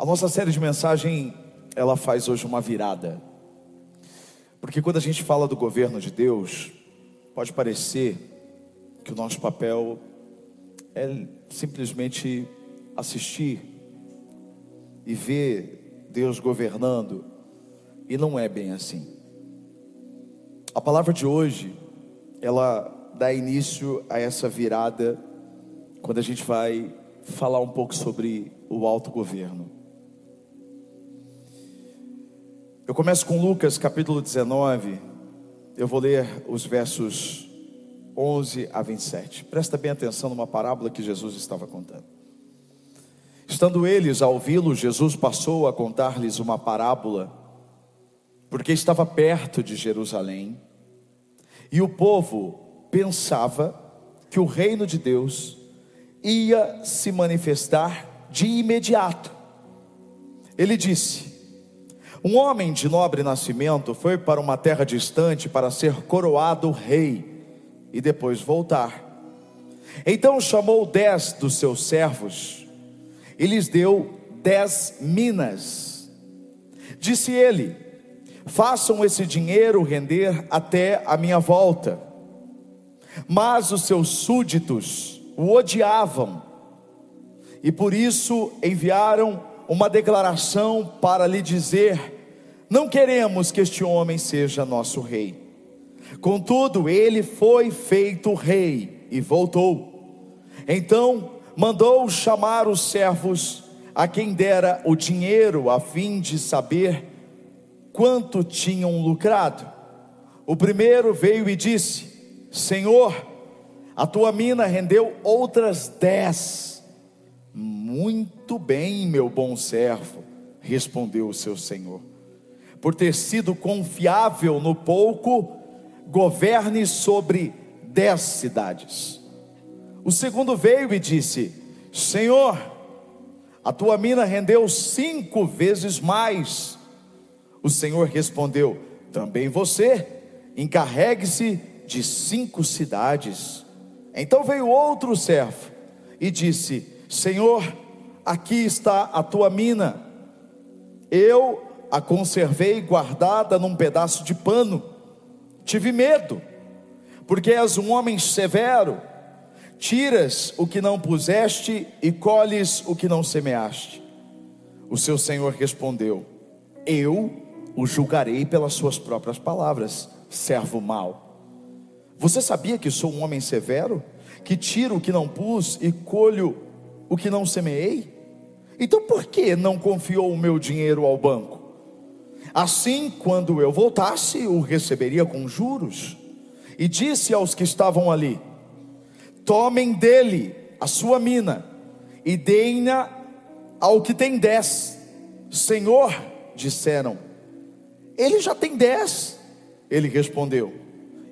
A nossa série de mensagem, ela faz hoje uma virada. Porque quando a gente fala do governo de Deus, pode parecer que o nosso papel é simplesmente assistir e ver Deus governando, e não é bem assim. A palavra de hoje, ela dá início a essa virada quando a gente vai falar um pouco sobre o autogoverno. Eu começo com Lucas capítulo 19, eu vou ler os versos 11 a 27. Presta bem atenção numa parábola que Jesus estava contando. Estando eles a ouvi-lo, Jesus passou a contar-lhes uma parábola, porque estava perto de Jerusalém, e o povo pensava que o reino de Deus ia se manifestar de imediato. Ele disse: um homem de nobre nascimento foi para uma terra distante para ser coroado rei e depois voltar. Então chamou dez dos seus servos e lhes deu dez minas. Disse ele: Façam esse dinheiro render até a minha volta. Mas os seus súditos o odiavam e por isso enviaram uma declaração para lhe dizer: Não queremos que este homem seja nosso rei. Contudo, ele foi feito rei e voltou. Então mandou chamar os servos a quem dera o dinheiro, a fim de saber quanto tinham lucrado. O primeiro veio e disse: Senhor, a tua mina rendeu outras dez. Muito bem, meu bom servo, respondeu o seu senhor. Por ter sido confiável no pouco, governe sobre dez cidades. O segundo veio e disse: Senhor, a tua mina rendeu cinco vezes mais. O Senhor respondeu: Também você, encarregue-se de cinco cidades. Então veio outro servo e disse: Senhor, aqui está a tua mina, eu a conservei guardada num pedaço de pano, tive medo, porque és um homem severo, tiras o que não puseste e colhes o que não semeaste. O seu senhor respondeu: Eu o julgarei pelas suas próprias palavras, servo mau. Você sabia que sou um homem severo, que tiro o que não pus e colho o que não semeei? Então por que não confiou o meu dinheiro ao banco? Assim, quando eu voltasse, o receberia com juros. E disse aos que estavam ali: Tomem dele a sua mina e deem-na ao que tem dez. Senhor, disseram, ele já tem dez. Ele respondeu: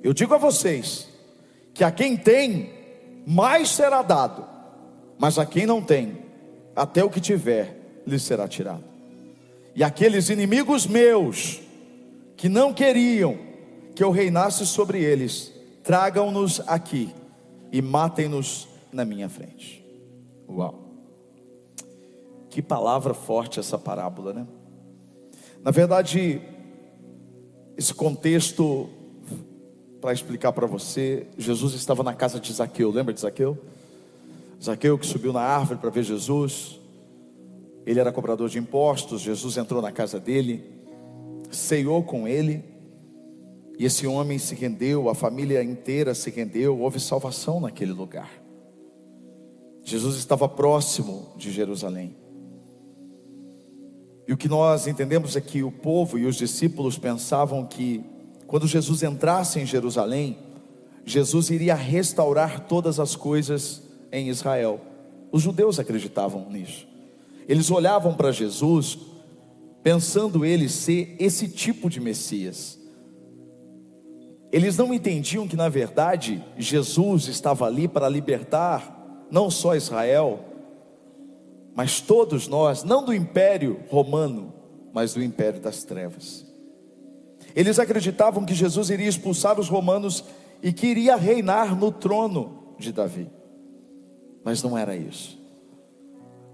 Eu digo a vocês que a quem tem, mais será dado mas a quem não tem, até o que tiver lhe será tirado. E aqueles inimigos meus, que não queriam que eu reinasse sobre eles, tragam-nos aqui e matem-nos na minha frente. Uau! Que palavra forte essa parábola, né? Na verdade, esse contexto, para explicar para você, Jesus estava na casa de Zaqueu, lembra de Zaqueu? Zaqueu que subiu na árvore para ver Jesus. Ele era cobrador de impostos. Jesus entrou na casa dele, ceiou com ele. E esse homem se rendeu, a família inteira se rendeu. Houve salvação naquele lugar. Jesus estava próximo de Jerusalém. E o que nós entendemos é que o povo e os discípulos pensavam que quando Jesus entrasse em Jerusalém, Jesus iria restaurar todas as coisas em Israel. Os judeus acreditavam nisso. Eles olhavam para Jesus, pensando ele ser esse tipo de Messias. Eles não entendiam que, na verdade, Jesus estava ali para libertar não só Israel, mas todos nós, não do império romano, mas do império das trevas. Eles acreditavam que Jesus iria expulsar os romanos e que iria reinar no trono de Davi mas não era isso.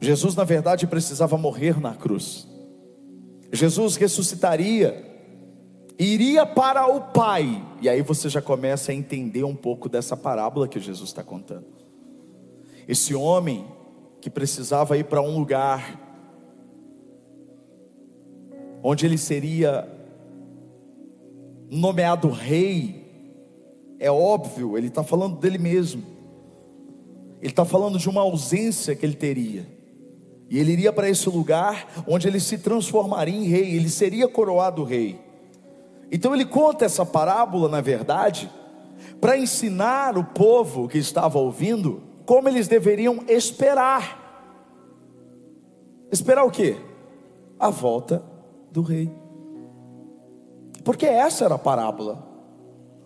Jesus, na verdade, precisava morrer na cruz. Jesus ressuscitaria, iria para o Pai, e aí você já começa a entender um pouco dessa parábola que Jesus está contando. Esse homem que precisava ir para um lugar onde ele seria nomeado rei, é óbvio, ele está falando dele mesmo, ele está falando de uma ausência que ele teria, e ele iria para esse lugar onde ele se transformaria em rei, ele seria coroado rei. Então ele conta essa parábola, na verdade, para ensinar o povo que estava ouvindo como eles deveriam esperar. Esperar o quê? A volta do rei. Porque essa era a parábola.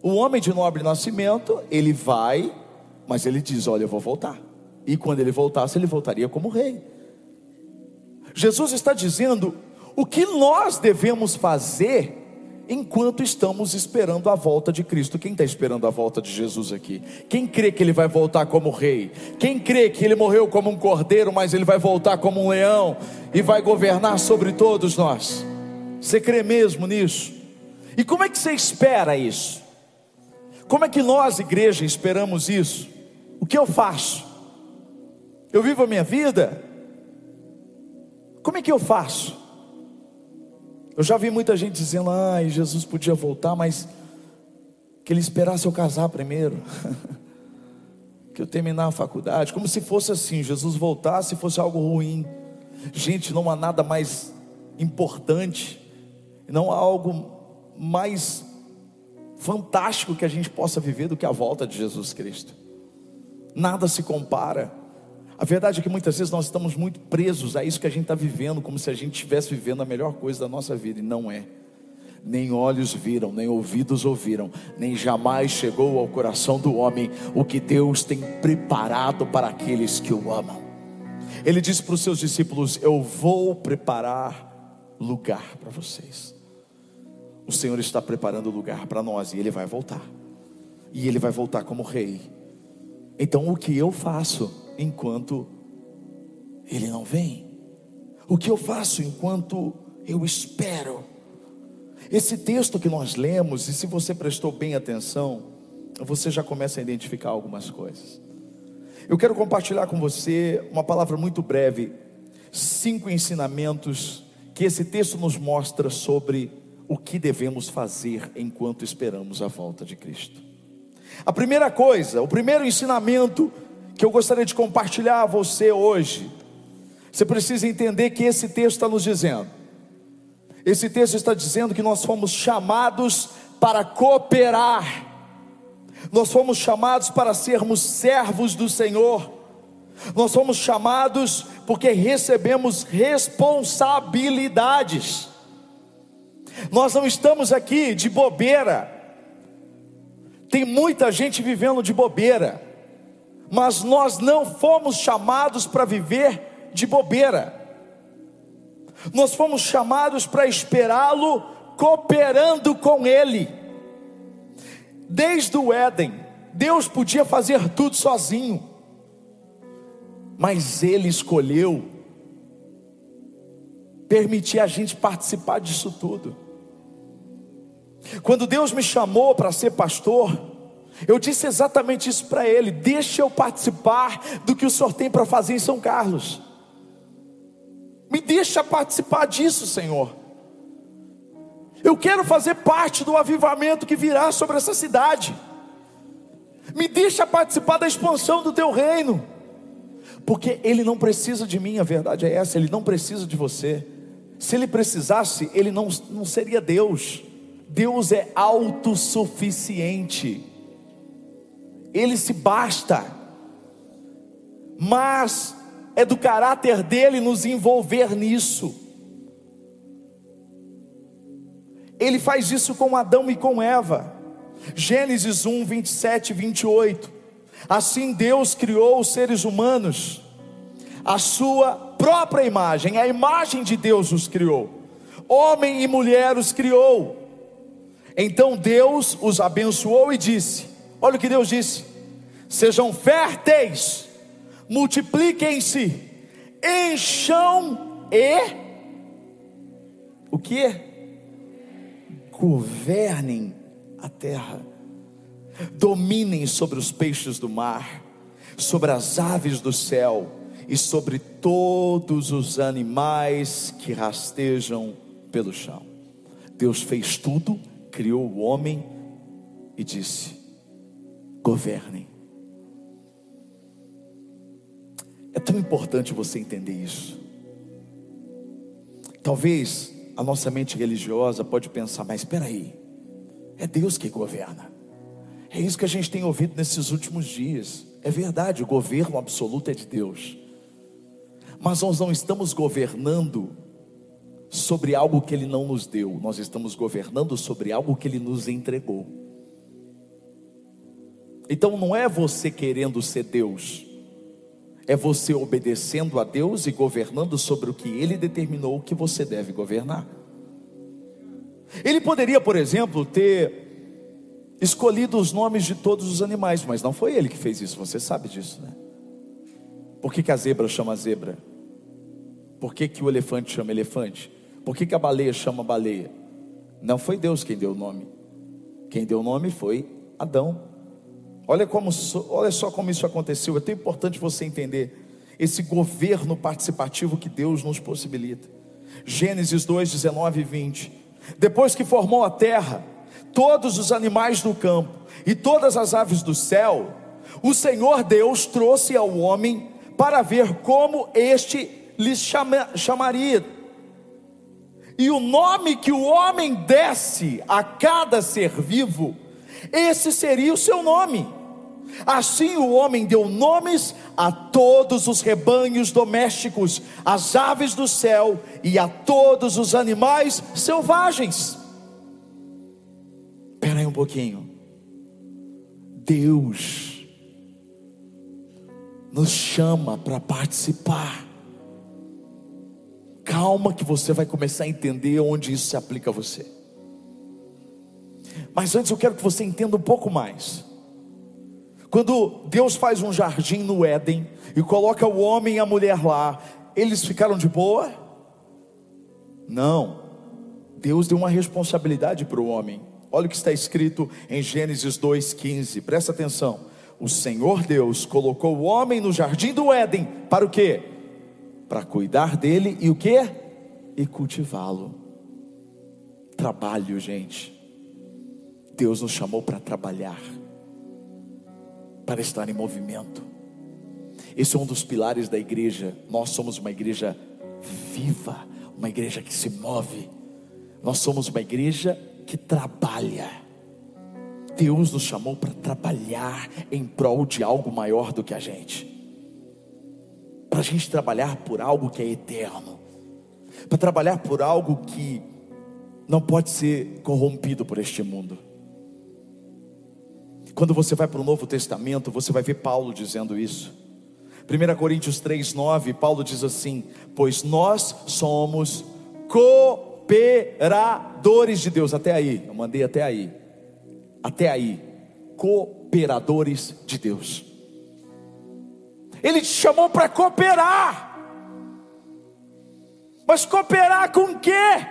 O homem de nobre nascimento, ele vai, mas ele diz: Olha, eu vou voltar. E quando ele voltasse, ele voltaria como rei. Jesus está dizendo o que nós devemos fazer enquanto estamos esperando a volta de Cristo. Quem está esperando a volta de Jesus aqui? Quem crê que ele vai voltar como rei? Quem crê que ele morreu como um cordeiro, mas ele vai voltar como um leão e vai governar sobre todos nós? Você crê mesmo nisso? E como é que você espera isso? Como é que nós, igreja, esperamos isso? O que eu faço? Eu vivo a minha vida? Como é que eu faço? Eu já vi muita gente dizendo: ai, Jesus podia voltar, mas que ele esperasse eu casar primeiro, que eu terminar a faculdade, como se fosse assim: Jesus voltasse e fosse algo ruim. Gente, não há nada mais importante, não há algo mais fantástico que a gente possa viver do que a volta de Jesus Cristo. Nada se compara. A verdade é que muitas vezes nós estamos muito presos a isso que a gente está vivendo, como se a gente estivesse vivendo a melhor coisa da nossa vida, e não é. Nem olhos viram, nem ouvidos ouviram, nem jamais chegou ao coração do homem o que Deus tem preparado para aqueles que o amam. Ele disse para os seus discípulos: Eu vou preparar lugar para vocês. O Senhor está preparando lugar para nós e Ele vai voltar. E Ele vai voltar como Rei. Então o que eu faço? enquanto ele não vem? O que eu faço enquanto eu espero? Esse texto que nós lemos, e se você prestou bem atenção, você já começa a identificar algumas coisas. Eu quero compartilhar com você uma palavra muito breve, cinco ensinamentos que esse texto nos mostra sobre o que devemos fazer enquanto esperamos a volta de Cristo. A primeira coisa, o primeiro ensinamento que eu gostaria de compartilhar a você hoje. Você precisa entender que esse texto está nos dizendo. Esse texto está dizendo que nós fomos chamados para cooperar. Nós fomos chamados para sermos servos do Senhor. Nós fomos chamados porque recebemos responsabilidades. Nós não estamos aqui de bobeira. Tem muita gente vivendo de bobeira mas nós não fomos chamados para viver de bobeira, nós fomos chamados para esperá-lo cooperando com Ele. Desde o Éden, Deus podia fazer tudo sozinho, mas Ele escolheu permitir a gente participar disso tudo. Quando Deus me chamou para ser pastor, eu disse exatamente isso para ele: deixa eu participar do que o senhor tem para fazer em São Carlos. Me deixa participar disso, Senhor. Eu quero fazer parte do avivamento que virá sobre essa cidade. Me deixa participar da expansão do teu reino. Porque ele não precisa de mim, a verdade é essa, ele não precisa de você. Se ele precisasse, ele não, não seria Deus. Deus é autossuficiente ele se basta, mas é do caráter dele nos envolver nisso. Ele faz isso com Adão e com Eva. Gênesis 1, 27 e 28. Assim Deus criou os seres humanos, a sua própria imagem, a imagem de Deus os criou, homem e mulher os criou. Então Deus os abençoou e disse: Olha o que Deus disse: sejam férteis, multipliquem-se, encham e o que? Governem a terra, dominem sobre os peixes do mar, sobre as aves do céu e sobre todos os animais que rastejam pelo chão. Deus fez tudo, criou o homem e disse: governem. É tão importante você entender isso. Talvez a nossa mente religiosa pode pensar, mas espera aí, é Deus que governa. É isso que a gente tem ouvido nesses últimos dias. É verdade, o governo absoluto é de Deus. Mas nós não estamos governando sobre algo que Ele não nos deu, nós estamos governando sobre algo que Ele nos entregou. Então não é você querendo ser Deus, é você obedecendo a Deus e governando sobre o que Ele determinou que você deve governar. Ele poderia, por exemplo, ter escolhido os nomes de todos os animais, mas não foi ele que fez isso, você sabe disso, né? Por que, que a zebra chama zebra? Por que, que o elefante chama elefante? Por que, que a baleia chama baleia? Não foi Deus quem deu o nome. Quem deu o nome foi Adão. Olha, como, olha só como isso aconteceu. É tão importante você entender esse governo participativo que Deus nos possibilita. Gênesis 2, 19 e 20. Depois que formou a terra, todos os animais do campo e todas as aves do céu, o Senhor Deus trouxe ao homem para ver como este lhes chama, chamaria. E o nome que o homem desse a cada ser vivo, esse seria o seu nome. Assim o homem deu nomes a todos os rebanhos domésticos, às aves do céu e a todos os animais selvagens. Espera aí um pouquinho. Deus nos chama para participar. Calma que você vai começar a entender onde isso se aplica a você. Mas antes eu quero que você entenda um pouco mais. Quando Deus faz um jardim no Éden e coloca o homem e a mulher lá, eles ficaram de boa? Não. Deus deu uma responsabilidade para o homem. Olha o que está escrito em Gênesis 2:15. Presta atenção. O Senhor Deus colocou o homem no jardim do Éden para o quê? Para cuidar dele e o que? E cultivá-lo. Trabalho, gente. Deus nos chamou para trabalhar, para estar em movimento. Esse é um dos pilares da igreja. Nós somos uma igreja viva, uma igreja que se move. Nós somos uma igreja que trabalha. Deus nos chamou para trabalhar em prol de algo maior do que a gente para a gente trabalhar por algo que é eterno, para trabalhar por algo que não pode ser corrompido por este mundo. Quando você vai para o Novo Testamento, você vai ver Paulo dizendo isso. 1 Coríntios 3,9, Paulo diz assim: Pois nós somos cooperadores de Deus. Até aí, eu mandei até aí. Até aí, cooperadores de Deus. Ele te chamou para cooperar. Mas cooperar com quê?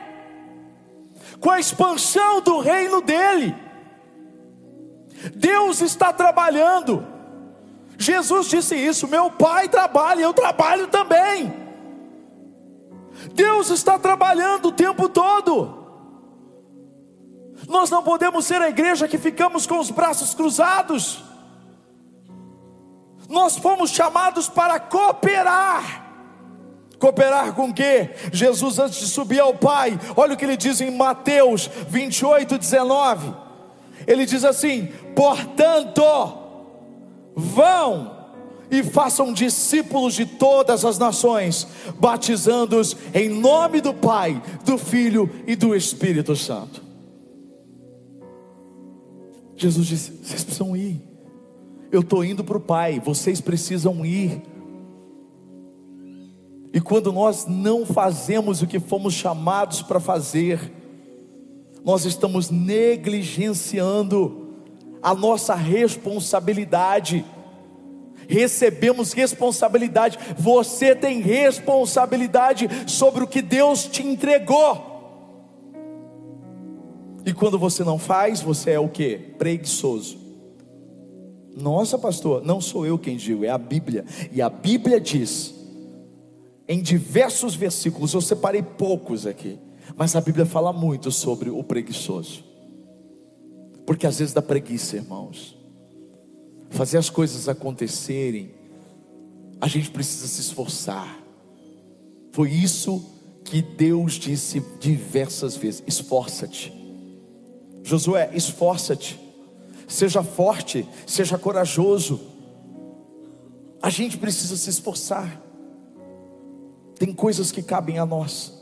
Com a expansão do reino dele. Deus está trabalhando. Jesus disse isso: meu pai trabalha, eu trabalho também. Deus está trabalhando o tempo todo. Nós não podemos ser a igreja que ficamos com os braços cruzados. Nós fomos chamados para cooperar. Cooperar com quê? Jesus, antes de subir ao Pai, olha o que ele diz em Mateus 28, 19. Ele diz assim: portanto, vão e façam discípulos de todas as nações, batizando-os em nome do Pai, do Filho e do Espírito Santo. Jesus disse: vocês precisam ir. Eu estou indo para o Pai, vocês precisam ir. E quando nós não fazemos o que fomos chamados para fazer, nós estamos negligenciando a nossa responsabilidade. recebemos responsabilidade. Você tem responsabilidade sobre o que Deus te entregou. E quando você não faz, você é o que? Preguiçoso. Nossa, pastor, não sou eu quem digo, é a Bíblia. E a Bíblia diz, em diversos versículos, eu separei poucos aqui, mas a Bíblia fala muito sobre o preguiçoso. Porque às vezes dá preguiça, irmãos. Fazer as coisas acontecerem, a gente precisa se esforçar. Foi isso que Deus disse diversas vezes: esforça-te. Josué, esforça-te seja forte, seja corajoso. A gente precisa se esforçar. Tem coisas que cabem a nós.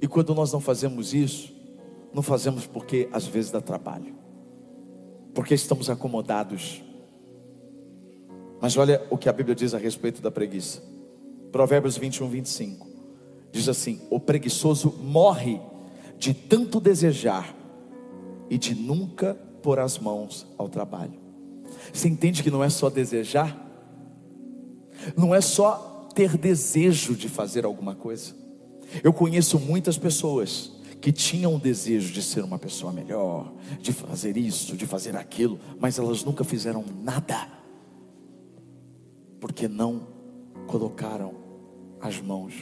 E quando nós não fazemos isso, não fazemos porque às vezes dá trabalho, porque estamos acomodados. Mas olha o que a Bíblia diz a respeito da preguiça. Provérbios 21, 25. Diz assim: O preguiçoso morre de tanto desejar e de nunca pôr as mãos ao trabalho. Você entende que não é só desejar? Não é só ter desejo de fazer alguma coisa. Eu conheço muitas pessoas que tinham o desejo de ser uma pessoa melhor, de fazer isso, de fazer aquilo, mas elas nunca fizeram nada, porque não colocaram as mãos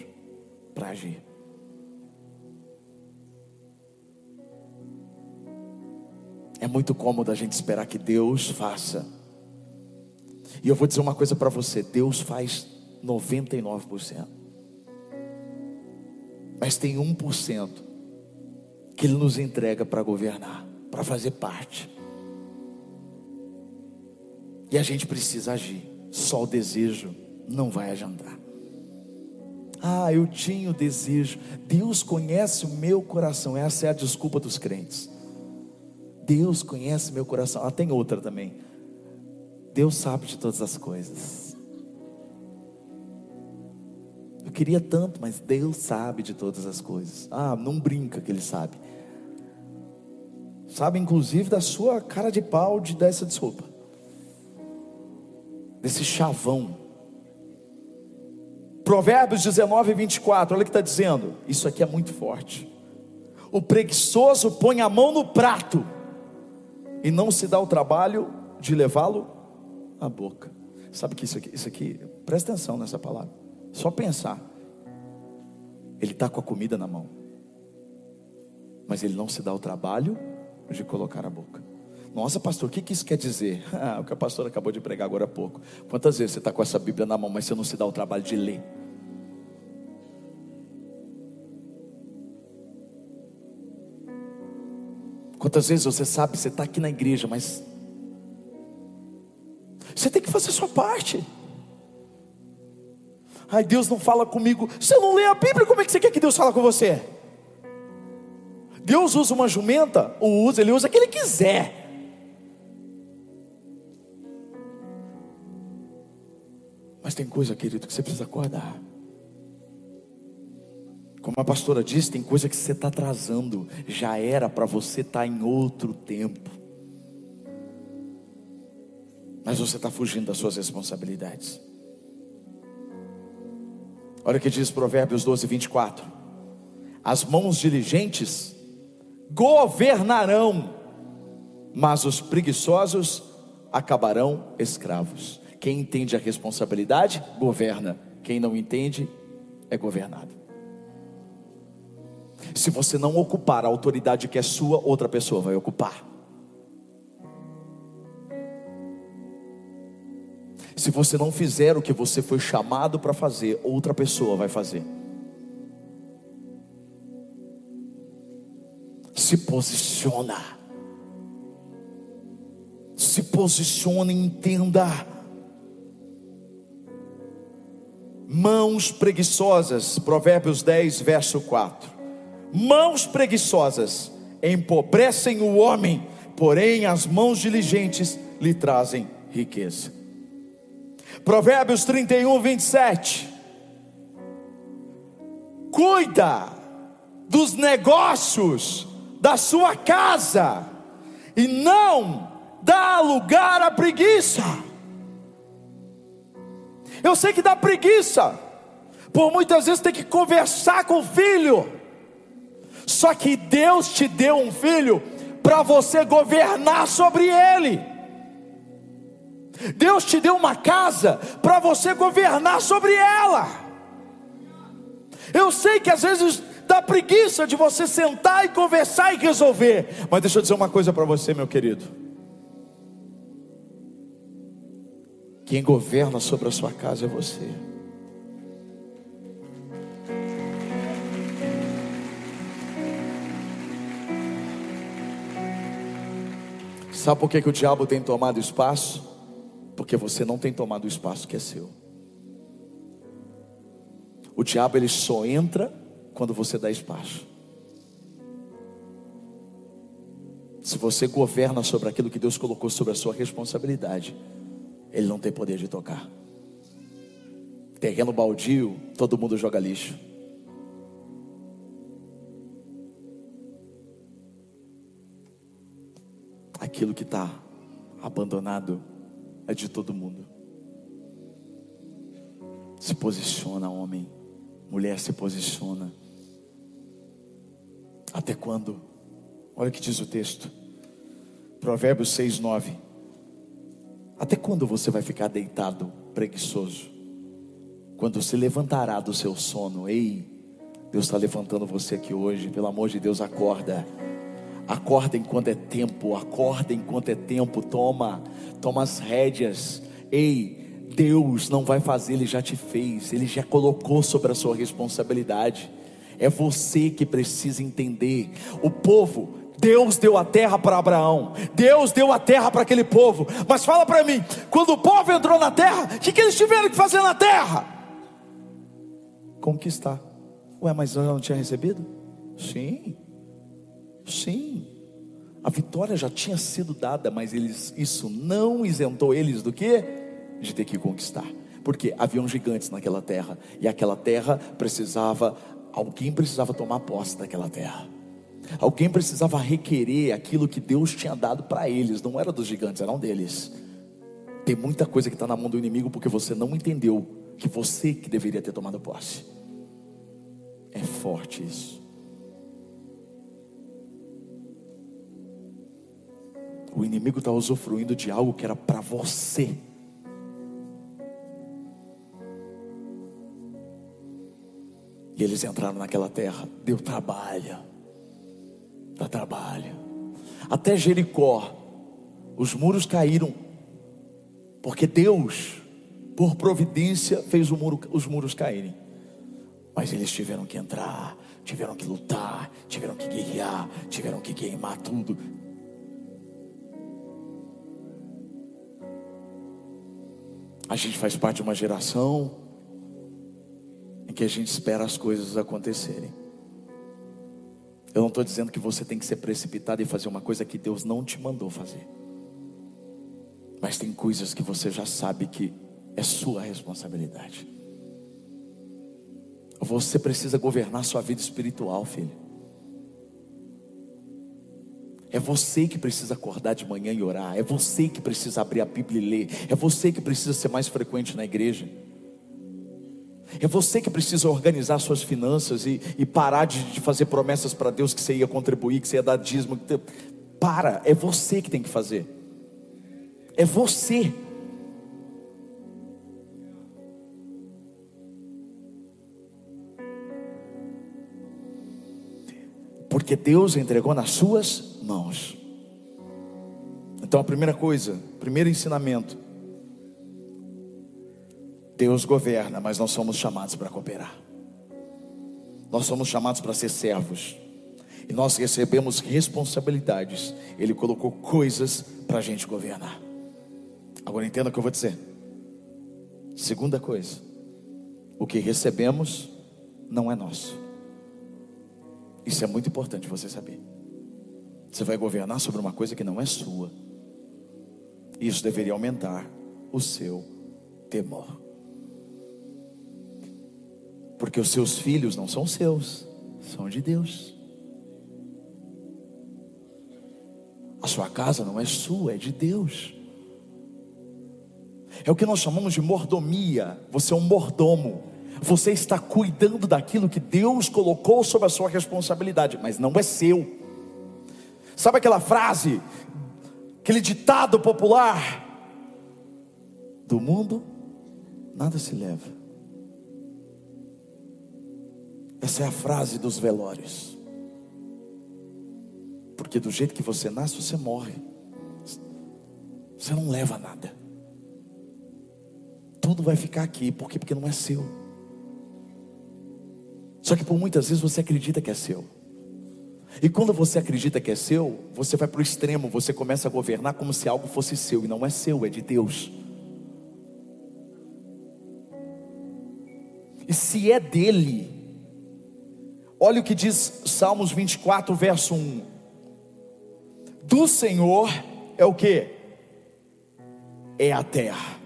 para agir. É muito cômodo a gente esperar que Deus faça. E eu vou dizer uma coisa para você: Deus faz 99%. Mas tem 1% que Ele nos entrega para governar, para fazer parte. E a gente precisa agir. Só o desejo não vai adiantar. Ah, eu tinha o desejo. Deus conhece o meu coração. Essa é a desculpa dos crentes. Deus conhece meu coração. Ah, tem outra também. Deus sabe de todas as coisas. Eu queria tanto, mas Deus sabe de todas as coisas. Ah, não brinca que Ele sabe. Sabe, inclusive, da sua cara de pau de dar essa desculpa. Desse chavão. Provérbios 19, 24, olha o que está dizendo. Isso aqui é muito forte. O preguiçoso põe a mão no prato e não se dá o trabalho de levá-lo à boca. Sabe que isso aqui, isso aqui, presta atenção nessa palavra. Só pensar. Ele está com a comida na mão, mas ele não se dá o trabalho de colocar a boca. Nossa, pastor, o que, isso quer dizer? Ah, o que a pastora acabou de pregar agora há pouco. Quantas vezes você está com essa Bíblia na mão, mas você não se dá o trabalho de ler? Quantas vezes você sabe, você está aqui na igreja, mas você tem que fazer a sua parte. Ai, Deus não fala comigo. Você não lê a Bíblia, como é que você quer que Deus fale com você? Deus usa uma jumenta, ou usa, ele usa o que ele quiser. Mas tem coisa, querido, que você precisa acordar. Como a pastora disse, tem coisa que você está atrasando, já era para você estar tá em outro tempo, mas você está fugindo das suas responsabilidades. Olha o que diz Provérbios 12, 24: As mãos diligentes governarão, mas os preguiçosos acabarão escravos. Quem entende a responsabilidade, governa, quem não entende, é governado. Se você não ocupar a autoridade que é sua, outra pessoa vai ocupar. Se você não fizer o que você foi chamado para fazer, outra pessoa vai fazer. Se posiciona. Se posiciona e entenda. Mãos preguiçosas, Provérbios 10, verso 4 Mãos preguiçosas empobrecem o homem, porém as mãos diligentes lhe trazem riqueza. Provérbios 31, 27. Cuida dos negócios da sua casa e não dá lugar à preguiça. Eu sei que dá preguiça, por muitas vezes tem que conversar com o filho. Só que Deus te deu um filho para você governar sobre ele. Deus te deu uma casa para você governar sobre ela. Eu sei que às vezes dá preguiça de você sentar e conversar e resolver, mas deixa eu dizer uma coisa para você, meu querido. Quem governa sobre a sua casa é você. Sabe por que, que o diabo tem tomado espaço? Porque você não tem tomado o espaço que é seu. O diabo ele só entra quando você dá espaço. Se você governa sobre aquilo que Deus colocou sobre a sua responsabilidade, ele não tem poder de tocar. Terreno baldio, todo mundo joga lixo. Aquilo que está abandonado é de todo mundo. Se posiciona, homem, mulher, se posiciona. Até quando? Olha o que diz o texto, Provérbios 6, 9. Até quando você vai ficar deitado, preguiçoso? Quando se levantará do seu sono, ei, Deus está levantando você aqui hoje, pelo amor de Deus, acorda. Acorda enquanto é tempo, acorda enquanto é tempo, toma, toma as rédeas. Ei, Deus não vai fazer, Ele já te fez, Ele já colocou sobre a sua responsabilidade. É você que precisa entender. O povo, Deus deu a terra para Abraão, Deus deu a terra para aquele povo. Mas fala para mim, quando o povo entrou na terra, o que, que eles tiveram que fazer na terra? Conquistar. Ué, mas eu não tinha recebido? Sim. Sim, a vitória já tinha sido dada, mas eles, isso não isentou eles do que? De ter que conquistar. Porque haviam gigantes naquela terra, e aquela terra precisava, alguém precisava tomar posse daquela terra. Alguém precisava requerer aquilo que Deus tinha dado para eles, não era dos gigantes, eram deles. Tem muita coisa que está na mão do inimigo porque você não entendeu que você que deveria ter tomado posse. É forte isso. O inimigo está usufruindo de algo que era para você. E eles entraram naquela terra, deu trabalho, dá trabalho. Até Jericó, os muros caíram, porque Deus, por providência, fez muro, os muros caírem. Mas eles tiveram que entrar, tiveram que lutar, tiveram que guerrear, tiveram que queimar tudo, A gente faz parte de uma geração em que a gente espera as coisas acontecerem. Eu não estou dizendo que você tem que ser precipitado e fazer uma coisa que Deus não te mandou fazer. Mas tem coisas que você já sabe que é sua responsabilidade. Você precisa governar sua vida espiritual, filho. É você que precisa acordar de manhã e orar. É você que precisa abrir a Bíblia e ler. É você que precisa ser mais frequente na igreja. É você que precisa organizar suas finanças e, e parar de, de, fazer promessas para Deus que você ia contribuir, que você ia dar dízimo. Para, é você que tem que fazer. É você. Porque Deus entregou nas suas Então a primeira coisa, primeiro ensinamento, Deus governa, mas nós somos chamados para cooperar. Nós somos chamados para ser servos. E nós recebemos responsabilidades. Ele colocou coisas para a gente governar. Agora entenda o que eu vou dizer. Segunda coisa, o que recebemos não é nosso. Isso é muito importante você saber. Você vai governar sobre uma coisa que não é sua. Isso deveria aumentar o seu temor. Porque os seus filhos não são seus, são de Deus. A sua casa não é sua, é de Deus. É o que nós chamamos de mordomia. Você é um mordomo. Você está cuidando daquilo que Deus colocou sob a sua responsabilidade, mas não é seu. Sabe aquela frase, aquele ditado popular? Do mundo nada se leva. Essa é a frase dos velórios. Porque do jeito que você nasce, você morre. Você não leva nada. Tudo vai ficar aqui, por quê? Porque não é seu. Só que por muitas vezes você acredita que é seu. E quando você acredita que é seu, você vai para o extremo, você começa a governar como se algo fosse seu, e não é seu, é de Deus. E se é dele, olha o que diz Salmos 24, verso 1: Do Senhor é o que? É a terra,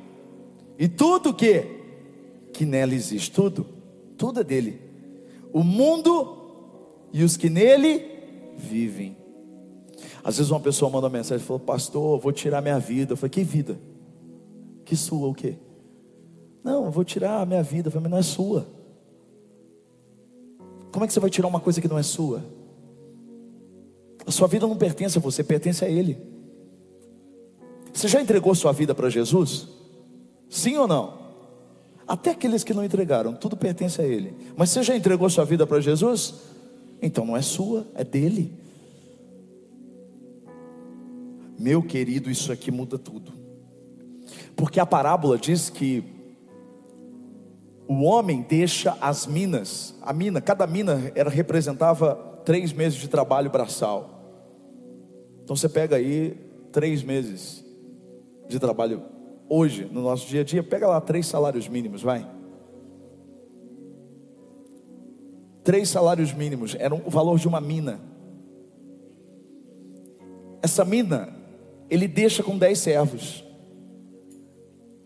e tudo que que nela existe, tudo, tudo é dele. O mundo e os que nele vivem. Às vezes uma pessoa manda uma mensagem e fala, pastor, vou tirar minha vida. Eu falei, que vida? Que sua o quê? Não, vou tirar a minha vida. Falei, mas não é sua. Como é que você vai tirar uma coisa que não é sua? A sua vida não pertence a você, pertence a Ele. Você já entregou sua vida para Jesus? Sim ou não? Até aqueles que não entregaram, tudo pertence a Ele. Mas você já entregou sua vida para Jesus? Então não é sua, é dele. Meu querido, isso aqui muda tudo. Porque a parábola diz que o homem deixa as minas, a mina, cada mina era, representava três meses de trabalho braçal. Então você pega aí três meses de trabalho hoje, no nosso dia a dia, pega lá três salários mínimos, vai. Três salários mínimos, era o valor de uma mina. Essa mina, ele deixa com dez servos.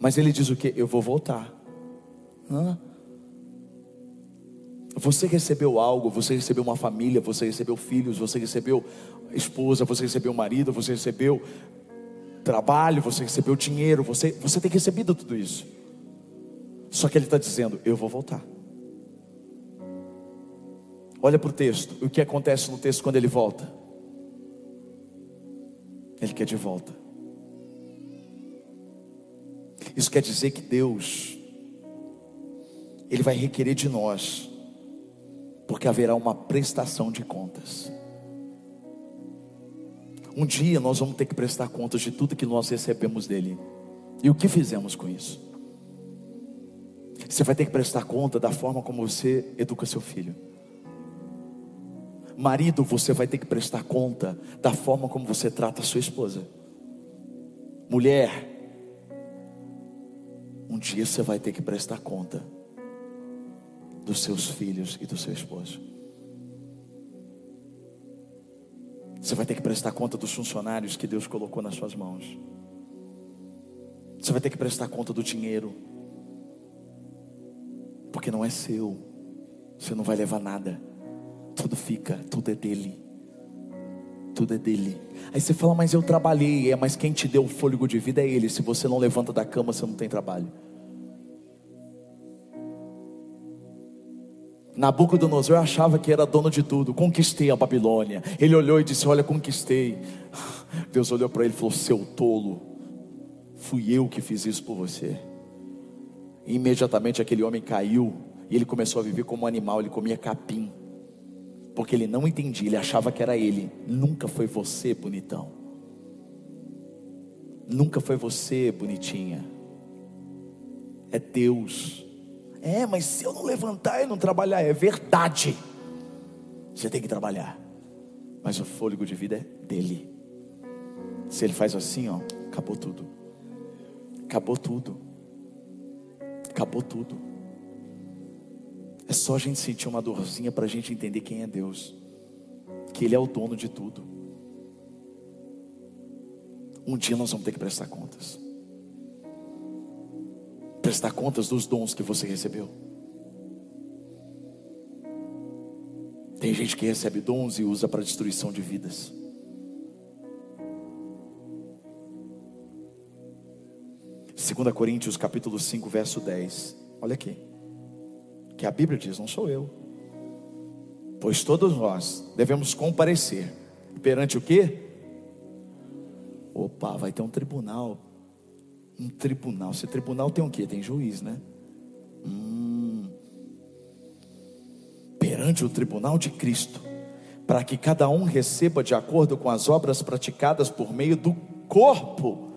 Mas ele diz o que? Eu vou voltar. Hã? Você recebeu algo, você recebeu uma família, você recebeu filhos, você recebeu esposa, você recebeu marido, você recebeu trabalho, você recebeu dinheiro, você, você tem recebido tudo isso. Só que ele está dizendo: Eu vou voltar. Olha para o texto, o que acontece no texto quando ele volta? Ele quer de volta. Isso quer dizer que Deus, Ele vai requerer de nós, porque haverá uma prestação de contas. Um dia nós vamos ter que prestar contas de tudo que nós recebemos dele e o que fizemos com isso. Você vai ter que prestar conta da forma como você educa seu filho. Marido, você vai ter que prestar conta da forma como você trata a sua esposa. Mulher, um dia você vai ter que prestar conta dos seus filhos e do seu esposo. Você vai ter que prestar conta dos funcionários que Deus colocou nas suas mãos. Você vai ter que prestar conta do dinheiro, porque não é seu, você não vai levar nada tudo fica, tudo é dele. Tudo é dele. Aí você fala, mas eu trabalhei, é, mas quem te deu o fôlego de vida é ele. Se você não levanta da cama, você não tem trabalho. Nabucodonosor achava que era dono de tudo, conquistei a Babilônia. Ele olhou e disse: Olha, conquistei. Deus olhou para ele e falou: Seu tolo, fui eu que fiz isso por você. E imediatamente aquele homem caiu e ele começou a viver como um animal, ele comia capim porque ele não entendia, ele achava que era ele. Nunca foi você, bonitão. Nunca foi você, bonitinha. É Deus. É, mas se eu não levantar e não trabalhar, é verdade. Você tem que trabalhar. Mas o fôlego de vida é dele. Se ele faz assim, ó, acabou tudo. Acabou tudo. Acabou tudo. É só a gente sentir uma dorzinha para a gente entender quem é Deus, que Ele é o dono de tudo. Um dia nós vamos ter que prestar contas. Prestar contas dos dons que você recebeu. Tem gente que recebe dons e usa para destruição de vidas. 2 Coríntios capítulo 5, verso 10. Olha aqui. Que a Bíblia diz, não sou eu. Pois todos nós devemos comparecer perante o quê? Opa, vai ter um tribunal. Um tribunal. Esse tribunal tem o quê? Tem juiz, né? Hum. Perante o tribunal de Cristo, para que cada um receba de acordo com as obras praticadas por meio do corpo.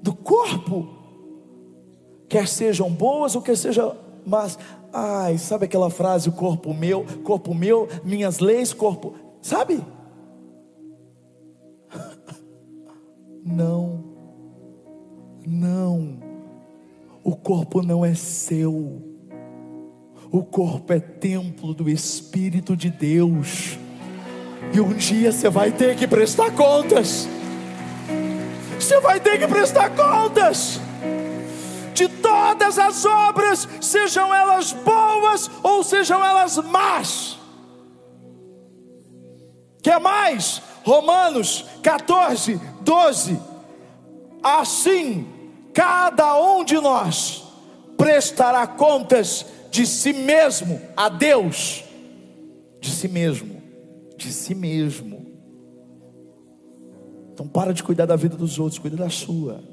Do corpo. Quer sejam boas ou quer sejam más. Ai, sabe aquela frase, o corpo meu, corpo meu, minhas leis, corpo. Sabe? Não, não, o corpo não é seu, o corpo é templo do Espírito de Deus, e um dia você vai ter que prestar contas, você vai ter que prestar contas todas as obras, sejam elas boas ou sejam elas más. Quer mais? Romanos 14, 12. Assim, cada um de nós prestará contas de si mesmo a Deus, de si mesmo, de si mesmo. Então para de cuidar da vida dos outros, cuida da sua.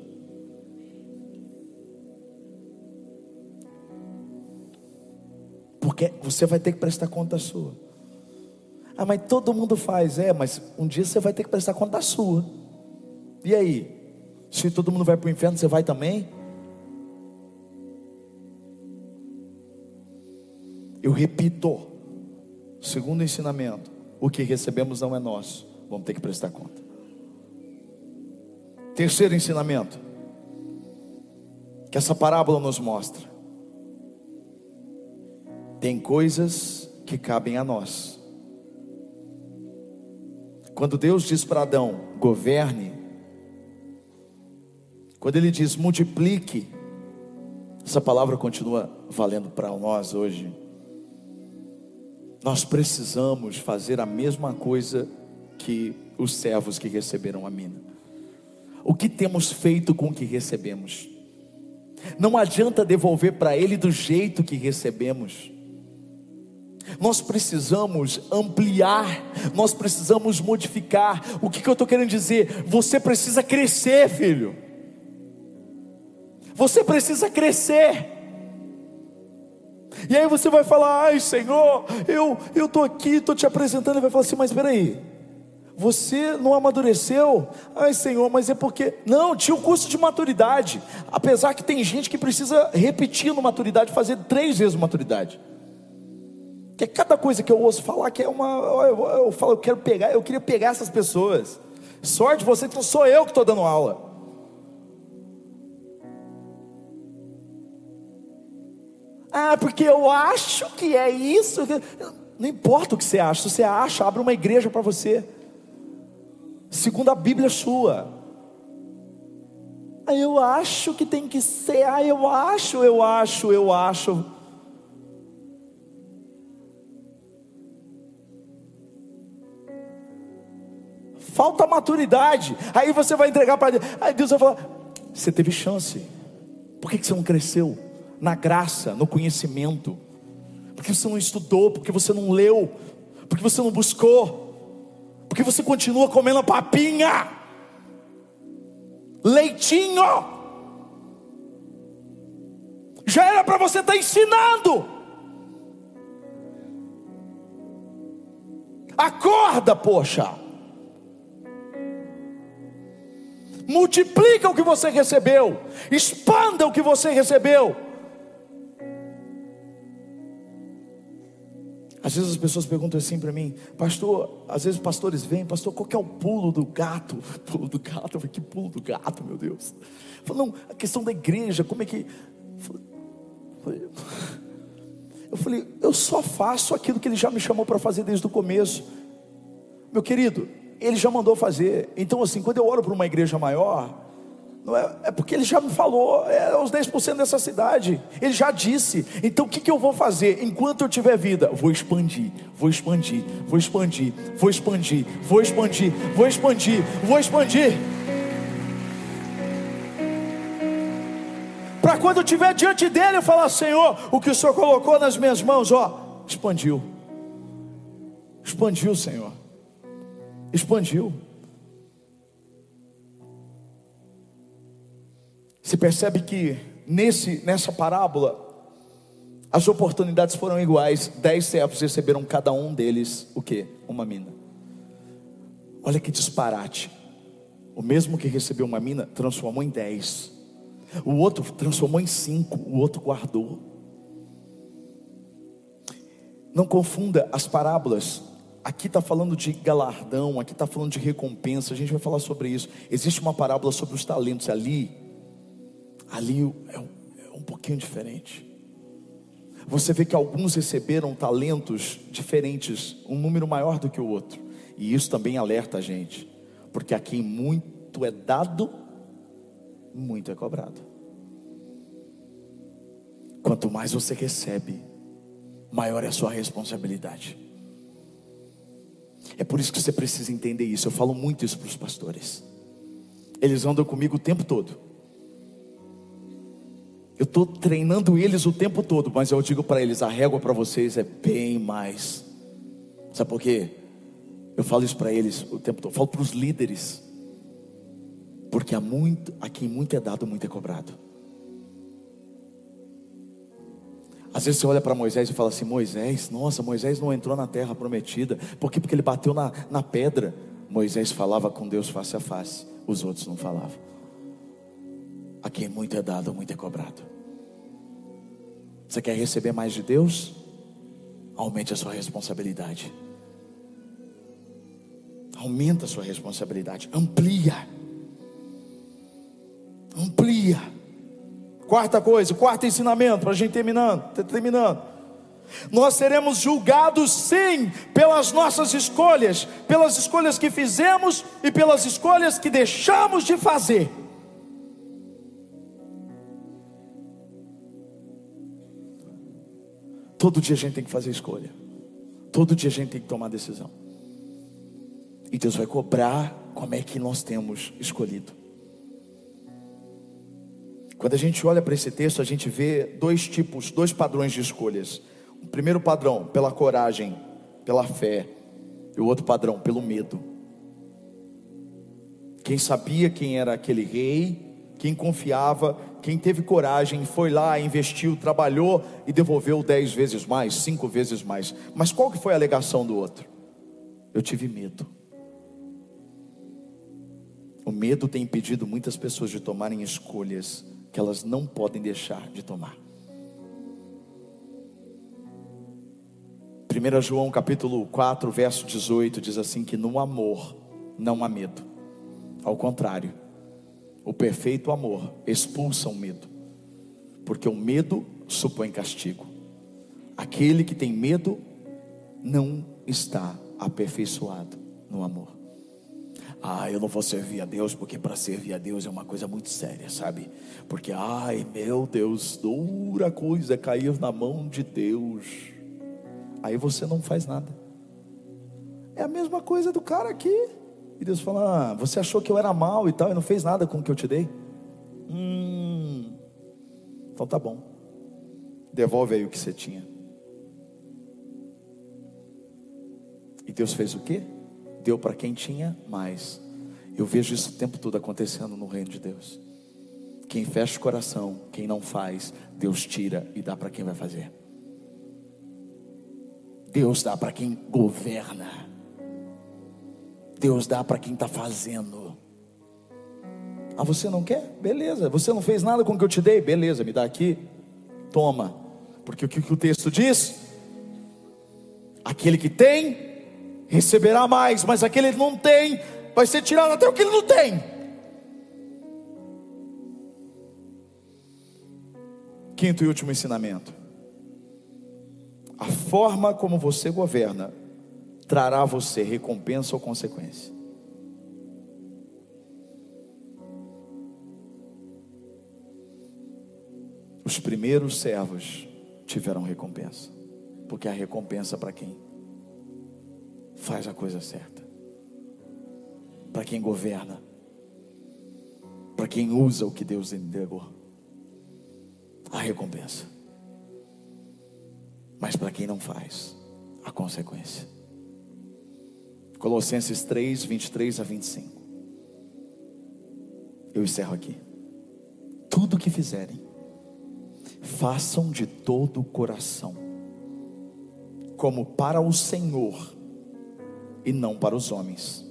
Porque você vai ter que prestar conta sua. Ah, mas todo mundo faz. É, mas um dia você vai ter que prestar conta sua. E aí? Se todo mundo vai para o inferno, você vai também? Eu repito, segundo ensinamento, o que recebemos não é nosso, vamos ter que prestar conta. Terceiro ensinamento, que essa parábola nos mostra: tem coisas que cabem a nós, quando Deus diz para Adão, governe, quando ele diz multiplique, essa palavra continua valendo para nós hoje. Nós precisamos fazer a mesma coisa que os servos que receberam a mina. O que temos feito com o que recebemos? Não adianta devolver para ele do jeito que recebemos. Nós precisamos ampliar, nós precisamos modificar. O que, que eu estou querendo dizer? Você precisa crescer, filho. Você precisa crescer. E aí você vai falar, ai Senhor, eu estou aqui, estou te apresentando, e vai falar assim, mas espera aí, você não amadureceu? Ai Senhor, mas é porque. Não, tinha o um curso de maturidade. Apesar que tem gente que precisa repetir no maturidade, fazer três vezes maturidade. Que é cada coisa que eu ouço falar que é uma. Eu, eu falo, eu quero pegar, eu queria pegar essas pessoas. Sorte você, então sou eu que estou dando aula. Ah, porque eu acho que é isso. Não importa o que você acha, se você acha, abre uma igreja para você. Segundo a Bíblia sua. Ah, eu acho que tem que ser. Ah, eu acho, eu acho, eu acho. Falta maturidade. Aí você vai entregar para Deus. Aí Deus vai falar: Você teve chance, por que, você não cresceu? Na graça, no conhecimento, porque você não estudou, porque você não leu, porque você não buscou, porque você continua comendo papinha, leitinho. Já era para você estar tá ensinando. Acorda, poxa. Multiplica o que você recebeu, expanda o que você recebeu. Às vezes as pessoas perguntam assim para mim, pastor, às vezes pastores vêm, pastor, qual que é o pulo do gato? Pulo do gato? Eu falei, que pulo do gato, meu Deus? Não, a questão da igreja, como é que. Eu falei, eu só faço aquilo que ele já me chamou para fazer desde o começo. Meu querido, ele já mandou fazer. Então, assim, quando eu oro para uma igreja maior, é, é porque ele já me falou, é os 10% dessa cidade. Ele já disse. Então, o que, que eu vou fazer? Enquanto eu tiver vida, vou expandir, vou expandir, vou expandir, vou expandir, vou expandir, vou expandir, vou expandir. para quando eu estiver diante dele eu falar: Senhor, o que o Senhor colocou nas minhas mãos, ó, expandiu. Expandiu, Senhor. Expandiu. Você percebe que nesse, nessa parábola, as oportunidades foram iguais. Dez servos receberam cada um deles o que? Uma mina. Olha que disparate. O mesmo que recebeu uma mina transformou em dez. O outro transformou em cinco. O outro guardou. Não confunda as parábolas. Aqui está falando de galardão, aqui está falando de recompensa. A gente vai falar sobre isso. Existe uma parábola sobre os talentos ali. Ali é um, é um pouquinho diferente. Você vê que alguns receberam talentos diferentes, um número maior do que o outro. E isso também alerta a gente, porque a quem muito é dado, muito é cobrado. Quanto mais você recebe, maior é a sua responsabilidade. É por isso que você precisa entender isso. Eu falo muito isso para os pastores. Eles andam comigo o tempo todo. Eu estou treinando eles o tempo todo, mas eu digo para eles: a régua para vocês é bem mais. Sabe por quê? Eu falo isso para eles o tempo todo. Eu falo para os líderes, porque há muito, a quem muito é dado, muito é cobrado. Às vezes você olha para Moisés e fala assim: Moisés, nossa, Moisés não entrou na terra prometida. Por quê? Porque ele bateu na, na pedra. Moisés falava com Deus face a face, os outros não falavam. A quem muito é dado, muito é cobrado. Você quer receber mais de Deus? Aumente a sua responsabilidade. Aumenta a sua responsabilidade. Amplia. Amplia. Quarta coisa, quarto ensinamento, para a gente terminando, terminando. Nós seremos julgados sim pelas nossas escolhas, pelas escolhas que fizemos e pelas escolhas que deixamos de fazer. Todo dia a gente tem que fazer escolha. Todo dia a gente tem que tomar decisão. E Deus vai cobrar como é que nós temos escolhido. Quando a gente olha para esse texto, a gente vê dois tipos, dois padrões de escolhas. O primeiro padrão, pela coragem, pela fé, e o outro padrão, pelo medo. Quem sabia quem era aquele rei, quem confiava, quem teve coragem, foi lá, investiu, trabalhou e devolveu dez vezes mais, cinco vezes mais. Mas qual que foi a alegação do outro? Eu tive medo. O medo tem impedido muitas pessoas de tomarem escolhas que elas não podem deixar de tomar. 1 João capítulo 4, verso 18 diz assim que no amor não há medo. Ao contrário, o perfeito amor expulsa o medo, porque o medo supõe castigo. Aquele que tem medo não está aperfeiçoado no amor. Ah, eu não vou servir a Deus porque para servir a Deus é uma coisa muito séria, sabe? Porque, ai meu Deus, dura coisa é cair na mão de Deus. Aí você não faz nada. É a mesma coisa do cara aqui. E Deus fala: ah, Você achou que eu era mal e tal, e não fez nada com o que eu te dei? Hum, então tá bom. Devolve aí o que você tinha. E Deus fez o quê? Deu para quem tinha mais. Eu vejo isso o tempo todo acontecendo no reino de Deus. Quem fecha o coração, quem não faz, Deus tira e dá para quem vai fazer. Deus dá para quem governa. Deus dá para quem está fazendo. Ah, você não quer? Beleza. Você não fez nada com o que eu te dei? Beleza, me dá aqui. Toma. Porque o que, o texto diz? Aquele que tem, receberá mais. Mas aquele que não tem, vai ser tirado até o que ele não tem. Quinto e último ensinamento. A forma como você governa trará a você recompensa ou consequência. Os primeiros servos tiveram recompensa, porque a recompensa para quem faz a coisa certa, para quem governa, para quem usa o que Deus entregou. a recompensa. Mas para quem não faz, a consequência. Colossenses 3, 23 a 25. Eu encerro aqui. Tudo que fizerem, façam de todo o coração, como para o Senhor e não para os homens,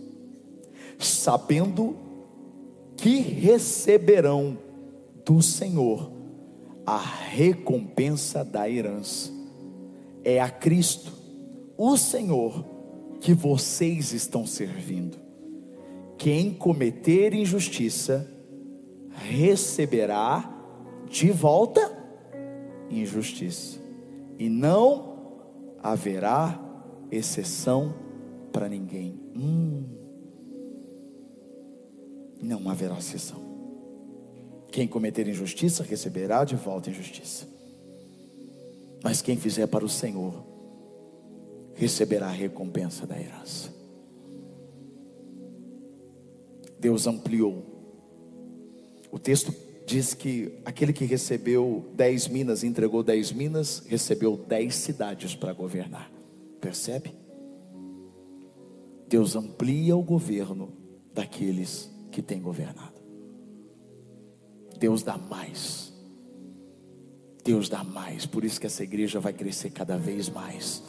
sabendo que receberão do Senhor a recompensa da herança. É a Cristo, o Senhor, que vocês estão servindo. Quem cometer injustiça, receberá de volta injustiça, e não haverá exceção para ninguém. Hum, não haverá exceção. Quem cometer injustiça receberá de volta injustiça. Mas quem fizer para o Senhor receberá a recompensa da herança. Deus ampliou. O texto diz que aquele que recebeu dez minas, entregou dez minas, recebeu dez cidades para governar. Percebe? Deus amplia o governo daqueles que têm governado. Deus dá mais. Deus dá mais. Por isso que essa igreja vai crescer cada vez mais.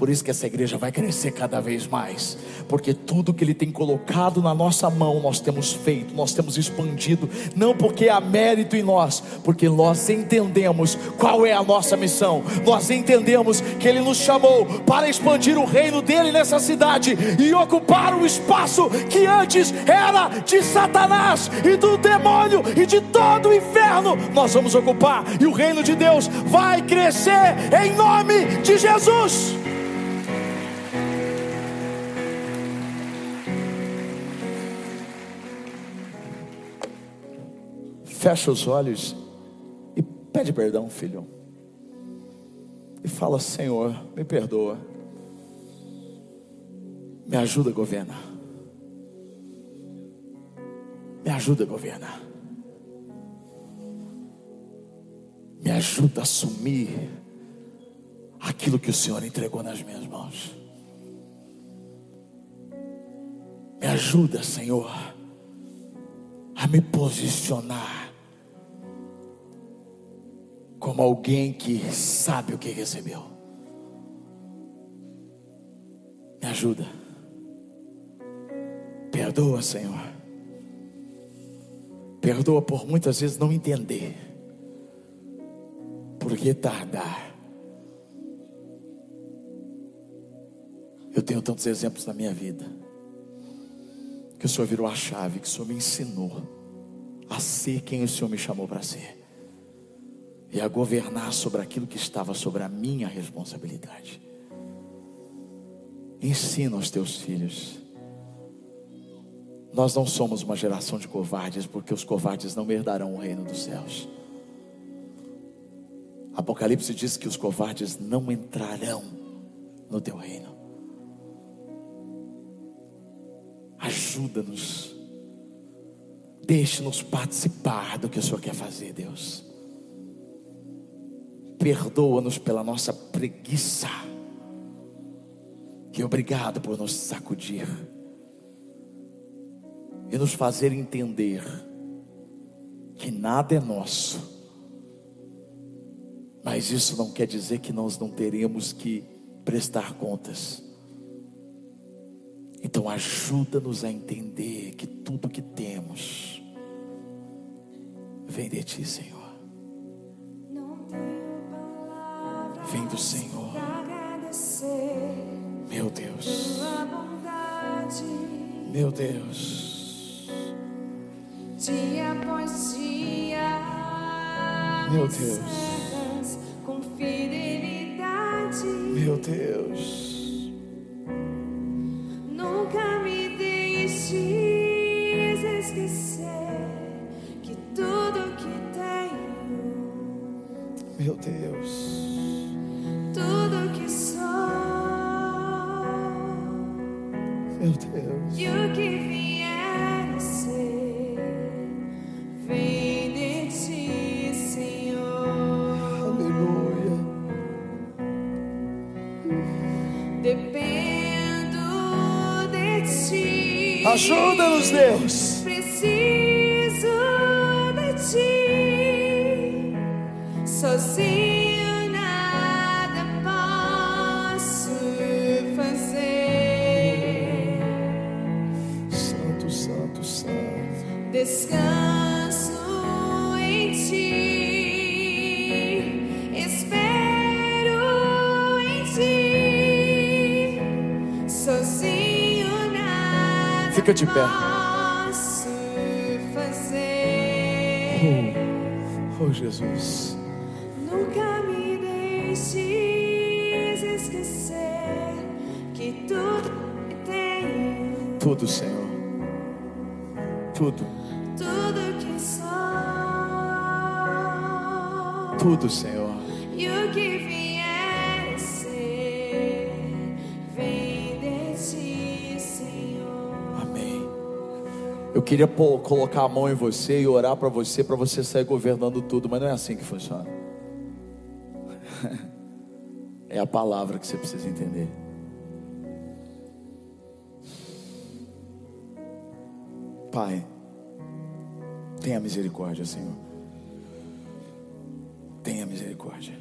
Por isso que essa igreja vai crescer cada vez mais, porque tudo que Ele tem colocado na nossa mão, nós temos feito, nós temos expandido, não porque há mérito em nós, porque nós entendemos qual é a nossa missão, nós entendemos que Ele nos chamou para expandir o reino dele nessa cidade e ocupar o espaço que antes era de Satanás e do demônio e de todo o inferno. Nós vamos ocupar e o reino de Deus vai crescer em nome de Jesus. Fecha os olhos e pede perdão, filho. E fala: Senhor, me perdoa. Me ajuda a governar. Me ajuda a governar. Me ajuda a assumir aquilo que o Senhor entregou nas minhas mãos. Me ajuda, Senhor, a me posicionar como alguém que sabe o que recebeu. Me ajuda. Perdoa, Senhor. Perdoa por muitas vezes não entender. Por que tardar? Eu tenho tantos exemplos na minha vida. Que o Senhor virou a chave, que o Senhor me ensinou a ser quem o Senhor me chamou para ser e a governar sobre aquilo que estava sobre a minha responsabilidade. Ensina aos teus filhos. Nós não somos uma geração de covardes, porque os covardes não herdarão o reino dos céus. Apocalipse diz que os covardes não entrarão no teu reino. Ajuda-nos, deixe-nos participar do que o Senhor quer fazer, Deus perdoa-nos pela nossa preguiça. E obrigado por nos sacudir e nos fazer entender que nada é nosso. Mas isso não quer dizer que nós não teremos que prestar contas. Então ajuda-nos a entender que tudo que temos vem de ti, Senhor. Vem do Senhor. Meu Deus. Meu Deus. Dia após dia. Meu Deus. Com fidelidade. Meu Deus. Ajuda-nos, Deus. Pé. fazer. Oh, Jesus. Nunca me deixes esquecer que tudo tenho, Tudo, Senhor. Tudo, tudo que sou, tudo, Senhor. e o que vier Eu queria pô- colocar a mão em você e orar para você, para você sair governando tudo, mas não é assim que funciona. É a palavra que você precisa entender. Pai, tenha misericórdia, Senhor. Tenha misericórdia.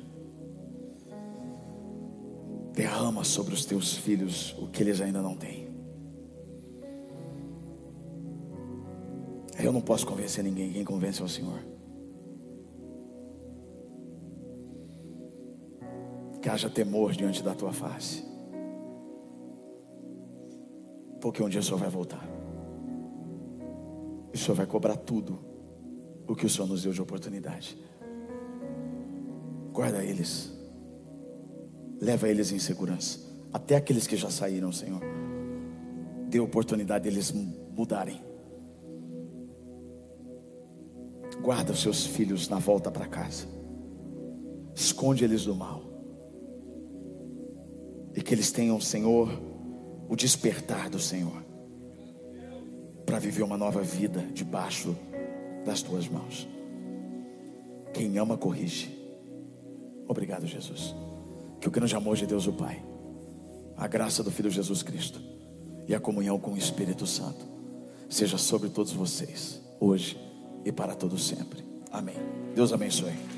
Derrama sobre os teus filhos o que eles ainda não têm. Eu não posso convencer ninguém, quem convence é o Senhor. Que haja temor diante da tua face. Porque um dia o Senhor vai voltar. E o Senhor vai cobrar tudo o que o Senhor nos deu de oportunidade. Guarda eles. Leva eles em segurança. Até aqueles que já saíram, Senhor. Dê oportunidade deles mudarem. Guarda os seus filhos na volta para casa. Esconde eles do mal. E que eles tenham, Senhor, o despertar do Senhor. Para viver uma nova vida debaixo das tuas mãos. Quem ama, corrige. Obrigado, Jesus. Que o grande amor de Deus, o Pai, a graça do Filho Jesus Cristo e a comunhão com o Espírito Santo seja sobre todos vocês, hoje e para todos sempre. Amém. Deus abençoe.